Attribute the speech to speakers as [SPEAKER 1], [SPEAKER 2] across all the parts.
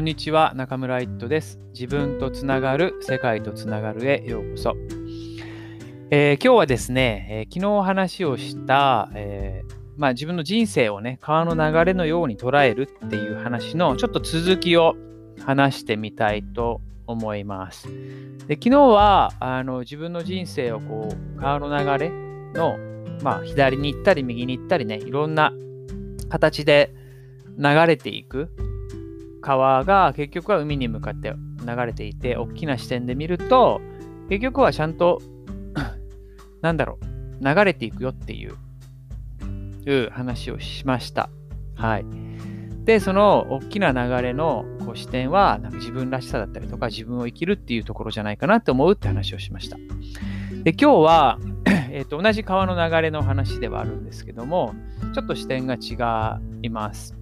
[SPEAKER 1] こんにちは、中村一斗です。自分とつながる、世界とつながるへようこそ。えー、今日はですね、えー、昨日話をした、えー、まあ、自分の人生をね、川の流れのように捉えるっていう話のちょっと続きを話してみたいと思います。で昨日はあの自分の人生をこう川の流れの、まあ、左に行ったり右に行ったりね、いろんな形で流れていく川が結局は海に向かって流れていて、大きな視点で見ると、結局はちゃんと なんだろう、流れていくよっていう話をしました。はい。で、その大きな流れのこう視点は、なんか自分らしさだったりとか、自分を生きるっていうところじゃないかなって思うって話をしました。で、今日は、えーと、同じ川の流れの話ではあるんですけども、ちょっと視点が違います。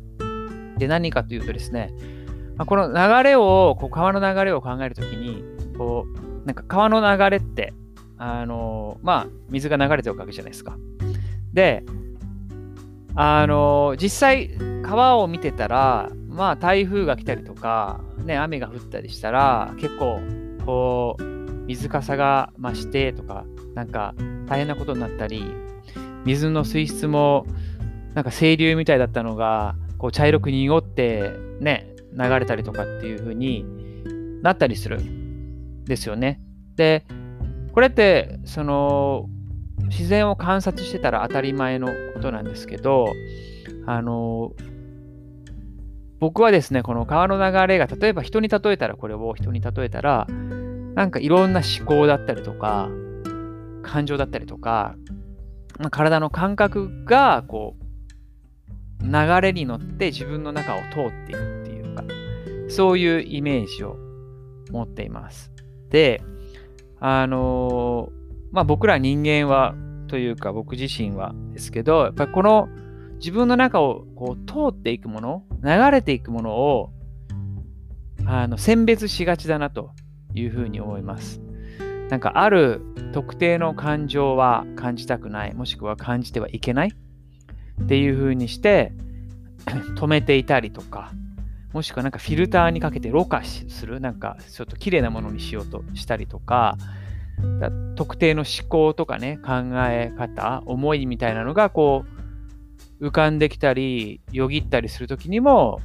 [SPEAKER 1] で、何かというとですね、まあ、この流れを、こう川の流れを考えるときに、こう、なんか川の流れって、あのまあ、水が流れてるわけじゃないですか。で、あの実際、川を見てたら、まあ、台風が来たりとか、ね、雨が降ったりしたら、結構、こう、水かさが増してとか、なんか大変なことになったり、水の水質も、なんか清流みたいだったのが、こう茶色く濁ってね、流れたりとかっていう風になったりするんですよね。で、これって、その、自然を観察してたら当たり前のことなんですけど、あの、僕はですね、この川の流れが、例えば人に例えたら、これを人に例えたら、なんかいろんな思考だったりとか、感情だったりとか、体の感覚が、こう、流れに乗って自分の中を通っていくっていうか、そういうイメージを持っています。で、あのまあ僕ら人間は、というか僕自身はですけど、やっぱりこの自分の中をこう通っていくもの、流れていくものをあの選別しがちだなというふうに思います。なんかある特定の感情は感じたくない、もしくは感じてはいけないっていう風にして止めていたりとか、もしくはなんかフィルターにかけてろ過する、なんかちょっと綺麗なものにしようとしたりとか、特定の思考とかね、考え方、思いみたいなのがこう浮かんできたり、よぎったりするときにも、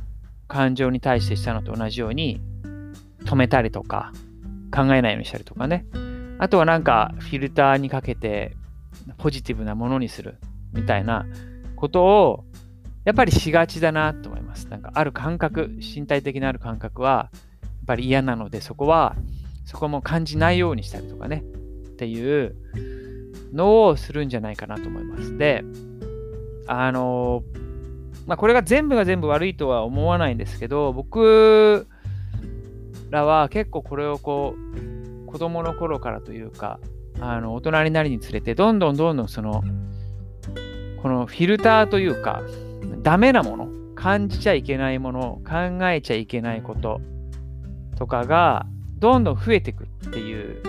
[SPEAKER 1] 感情に対してしたのと同じように止めたりとか、考えないようにしたりとかね。あとはなんかフィルターにかけてポジティブなものにするみたいなことをやっぱりしがちだなと思います。なんかある感覚、身体的なある感覚はやっぱり嫌なので、そこは、そこも感じないようにしたりとかね、っていうのをするんじゃないかなと思います。で、あの、まあ、これが全部が全部悪いとは思わないんですけど、僕らは結構これをこう、子供の頃からというか、あの大人になりにつれて、どんどんどんどんそのこのフィルターというか、ダメなもの、感じちゃいけないもの、考えちゃいけないこととかが、どんどん増えてくっていう、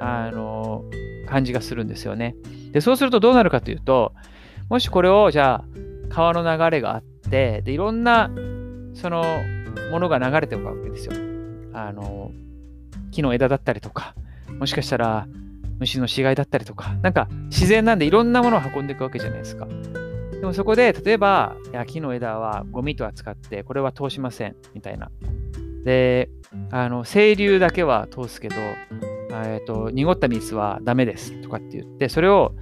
[SPEAKER 1] あの、感じがするんですよね。で、そうするとどうなるかというと、もしこれを、じゃあ、川の流れがあって、で、いろんな、その、ものが流れてるわけですよ。あの、木の枝だったりとか、もしかしたら、虫の死骸だったりとか、なんか自然なんでいろんなものを運んでいくわけじゃないですか。でもそこで、例えば、木の枝はゴミと扱って、これは通しません、みたいな。で、あの、清流だけは通すけど、えっと、濁った水はダメですとかって言って、それを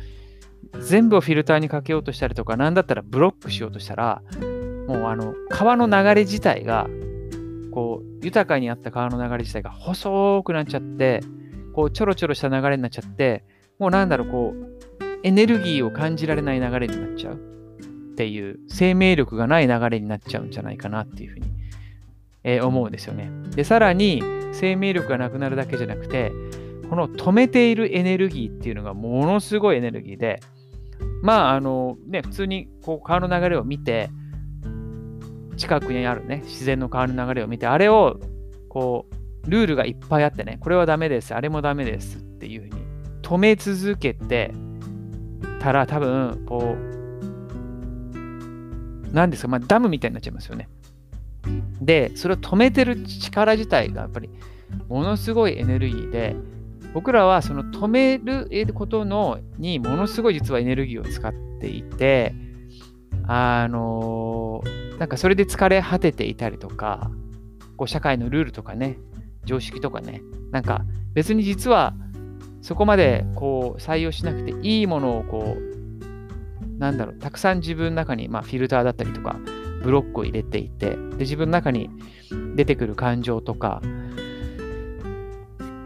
[SPEAKER 1] 全部をフィルターにかけようとしたりとか、なんだったらブロックしようとしたら、もうあの、川の流れ自体が、こう、豊かにあった川の流れ自体が細くなっちゃって、こうちょろちょろした流れになっちゃって、もうなんだろう、こう、エネルギーを感じられない流れになっちゃうっていう、生命力がない流れになっちゃうんじゃないかなっていうふうに、えー、思うんですよね。で、さらに生命力がなくなるだけじゃなくて、この止めているエネルギーっていうのがものすごいエネルギーで、まあ、あのね、普通にこう川の流れを見て、近くにあるね、自然の川の流れを見て、あれをこうルールがいっぱいあってね、これはダメです、あれもダメですっていうふうに止め続けてたら多分、こう、何ですか、まあ、ダムみたいになっちゃいますよね。で、それを止めてる力自体がやっぱりものすごいエネルギーで、僕らはその止めることのにものすごい実はエネルギーを使っていて、あのなんかそれで疲れ果てていたりとか、こう社会のルールとかね、常識とかね、なんか別に実はそこまでこう採用しなくていいものをこう、なんだろう、たくさん自分の中に、まあ、フィルターだったりとか、ブロックを入れていて、で自分の中に出てくる感情とか、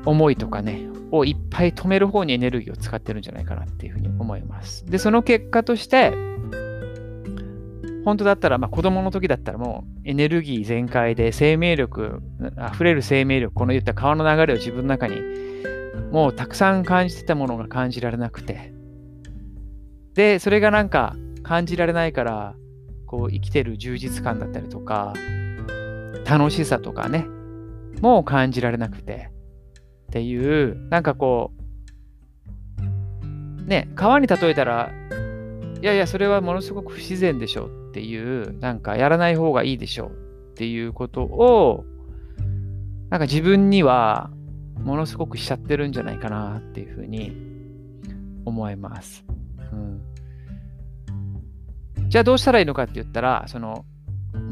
[SPEAKER 1] 思いとかね、をいっぱい止める方にエネルギーを使ってるんじゃないかなっていうふうに思います。で、その結果として、本当だったら、まあ、子供の時だったらもうエネルギー全開で生命力、溢れる生命力、この言った川の流れを自分の中にもうたくさん感じてたものが感じられなくて、で、それがなんか感じられないから、こう生きてる充実感だったりとか、楽しさとかね、もう感じられなくて、っていう、なんかこう、ね、川に例えたら、いやいや、それはものすごく不自然でしょっていう、なんかやらない方がいいでしょっていうことを、なんか自分にはものすごくしちゃってるんじゃないかなっていうふうに思います。うん、じゃあどうしたらいいのかって言ったら、その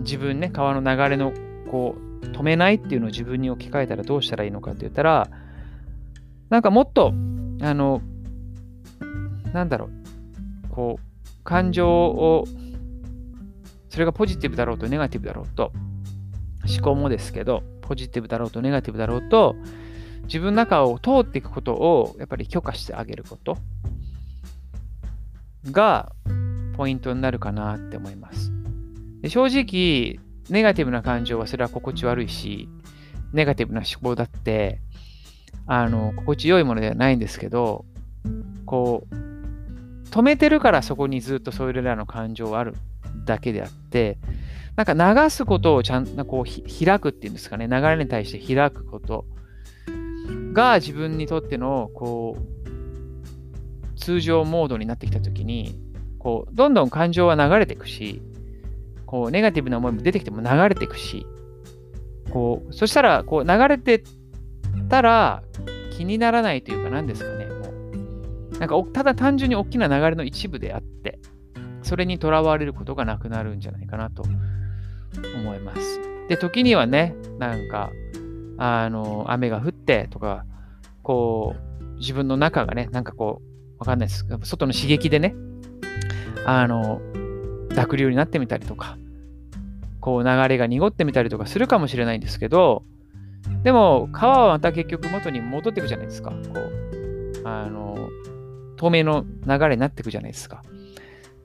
[SPEAKER 1] 自分ね、川の流れのこう止めないっていうのを自分に置き換えたらどうしたらいいのかって言ったら、なんかもっと、あの、なんだろう、こう、感情を、それがポジティブだろうとネガティブだろうと、思考もですけど、ポジティブだろうとネガティブだろうと、自分の中を通っていくことをやっぱり許可してあげることがポイントになるかなって思います。で正直、ネガティブな感情はそれは心地悪いし、ネガティブな思考だって、あの、心地よいものではないんですけど、こう、止めてるからそこにずっとそれらの感情はあるだけであって、なんか流すことをちゃんとこう開くっていうんですかね、流れに対して開くことが自分にとってのこう通常モードになってきたときに、こうどんどん感情は流れていくし、こうネガティブな思いも出てきても流れていくし、こうそしたらこう流れてたら気にならないというか何ですかね、なんかただ単純に大きな流れの一部であって、それにとらわれることがなくなるんじゃないかなと思います。で、時にはね、なんかあの、雨が降ってとか、こう、自分の中がね、なんかこう、わかんないです。外の刺激でね、あの、濁流になってみたりとか、こう流れが濁ってみたりとかするかもしれないんですけど、でも川はまた結局元に戻っていくじゃないですか。こう、あの、透明の流れになっていくじゃないですか。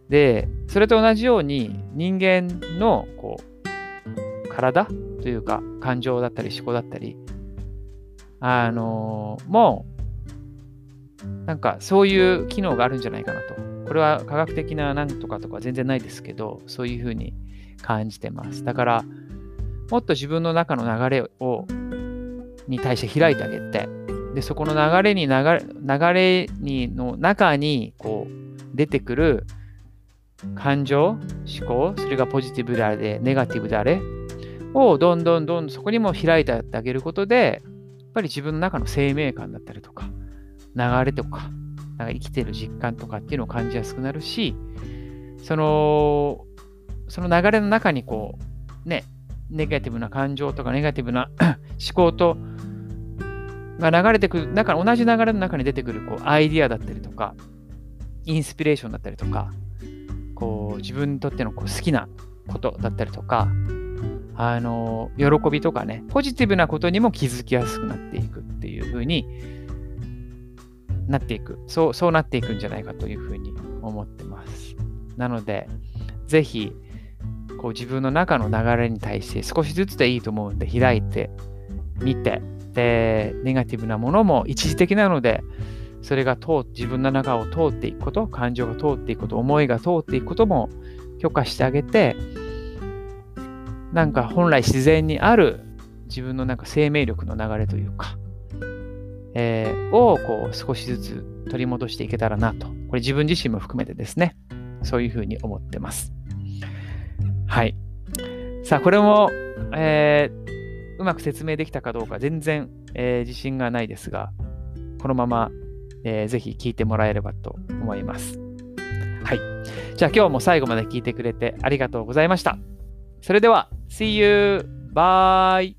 [SPEAKER 1] で、それと同じように人間のこう体というか、感情だったり思考だったり、あのー、もう、なんかそういう機能があるんじゃないかなと。これは科学的ななんとかとか全然ないですけど、そういうふうに感じてます。だから、もっと自分の中の流れを、に対して開いてあげて、で、そこの流れに流れ、流れにの中に、こう、出てくる感情、思考、それがポジティブであれ、ネガティブであれ、をどんどんどんそこにも開いてあげることで、やっぱり自分の中の生命感だったりとか、流れとか、なんか生きてる実感とかっていうのを感じやすくなるし、その、その流れの中にこう、ね、ネガティブな感情とかネガティブな 思考と、が流れてくる、中同じ流れの中に出てくるこうアイディアだったりとか、インスピレーションだったりとか、こう自分にとってのこう好きなことだったりとか、あの、喜びとかね、ポジティブなことにも気づきやすくなっていくっていう風になっていく。そう、そうなっていくんじゃないかというふうに思ってます。なので、ぜひ、こう自分の中の流れに対して少しずつでいいと思うんで開いてみて、で、ネガティブなものも一時的なので、それが通自分の中を通っていくこと、感情が通っていくこと、思いが通っていくことも許可してあげて、なんか本来自然にある自分のなんか生命力の流れというか、えー、をこう少しずつ取り戻していけたらなと。これ自分自身も含めてですね。そういうふうに思ってます。はい。さあ、これもえー、うまく説明できたかどうか全然、えー、自信がないですが、このまま、えー、ぜひ聞いてもらえればと思います。はい。じゃあ今日も最後まで聞いてくれてありがとうございました。それでは、See you! Bye!